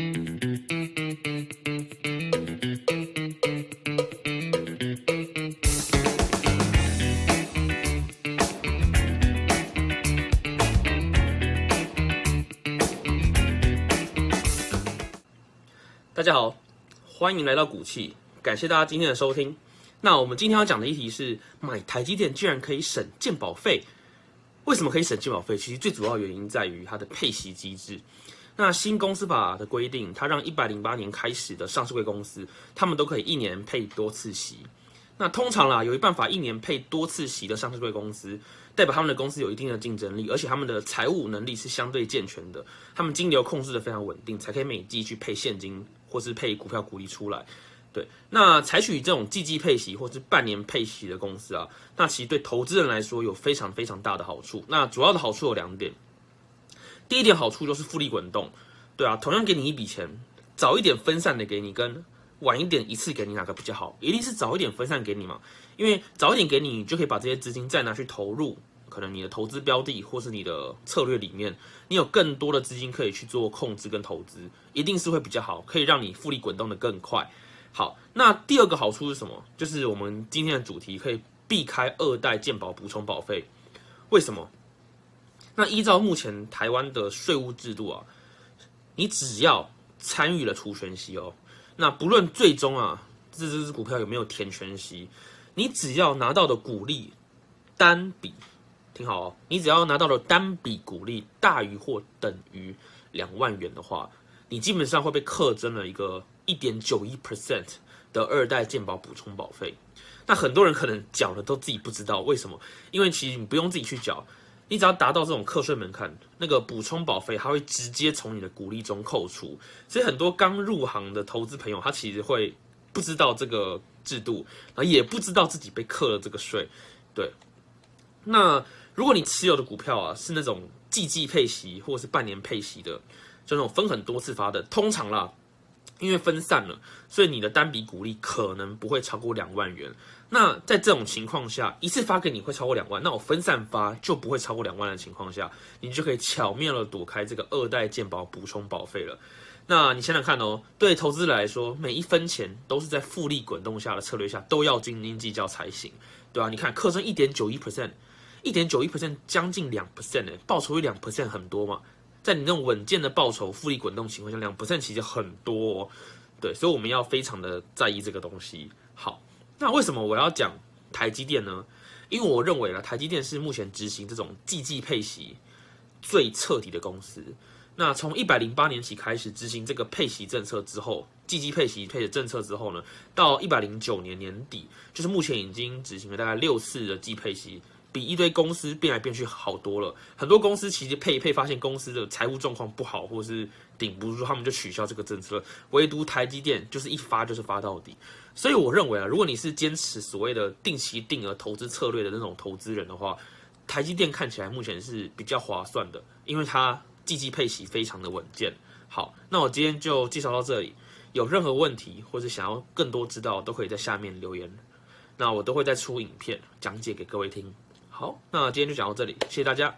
大家好，欢迎来到股气，感谢大家今天的收听。那我们今天要讲的议题是买台积电居然可以省鉴保费，为什么可以省鉴保费？其实最主要原因在于它的配息机制。那新公司法的规定，它让一百零八年开始的上市贵公司，他们都可以一年配多次息。那通常啦，有一办法一年配多次息的上市贵公司，代表他们的公司有一定的竞争力，而且他们的财务能力是相对健全的，他们金流控制的非常稳定，才可以每季去配现金。或是配股票股利出来，对，那采取这种季季配息或是半年配息的公司啊，那其实对投资人来说有非常非常大的好处。那主要的好处有两点，第一点好处就是复利滚动，对啊，同样给你一笔钱，早一点分散的给你，跟晚一点一次给你哪个比较好？一定是早一点分散给你嘛，因为早一点给你你就可以把这些资金再拿去投入。可能你的投资标的或是你的策略里面，你有更多的资金可以去做控制跟投资，一定是会比较好，可以让你复利滚动的更快。好，那第二个好处是什么？就是我们今天的主题可以避开二代健保补充保费。为什么？那依照目前台湾的税务制度啊，你只要参与了除权息哦，那不论最终啊这只股票有没有填权息，你只要拿到的股利单笔。听好哦，你只要拿到了单笔股利大于或等于两万元的话，你基本上会被课征了一个一点九一 percent 的二代健保补充保费。那很多人可能缴了都自己不知道为什么，因为其实你不用自己去缴，你只要达到这种课税门槛，那个补充保费它会直接从你的股利中扣除。所以很多刚入行的投资朋友，他其实会不知道这个制度，然后也不知道自己被课了这个税。对，那。如果你持有的股票啊是那种季季配息或者是半年配息的，就那种分很多次发的，通常啦，因为分散了，所以你的单笔股利可能不会超过两万元。那在这种情况下，一次发给你会超过两万，那我分散发就不会超过两万的情况下，你就可以巧妙的躲开这个二代健保补充保费了。那你想想看哦，对投资者来说，每一分钱都是在复利滚动下的策略下都要斤斤计较才行，对吧？你看，课程一点九一 percent。一点九一 percent，将近两 percent 呢，报酬率两 percent 很多嘛？在你那种稳健的报酬、复利滚动情况下，两 percent 其实很多，对，所以我们要非常的在意这个东西。好，那为什么我要讲台积电呢？因为我认为呢，台积电是目前执行这种季季配息最彻底的公司。那从一百零八年起开始执行这个配息政策之后，季季配息配的政策之后呢，到一百零九年年底，就是目前已经执行了大概六次的季配息。比一堆公司变来变去好多了。很多公司其实配一配，发现公司的财务状况不好，或是顶不住，他们就取消这个政策。唯独台积电就是一发就是发到底。所以我认为啊，如果你是坚持所谓的定期定额投资策略的那种投资人的话，台积电看起来目前是比较划算的，因为它季季配息非常的稳健。好，那我今天就介绍到这里。有任何问题或者想要更多知道，都可以在下面留言。那我都会再出影片讲解给各位听。好，那今天就讲到这里，谢谢大家。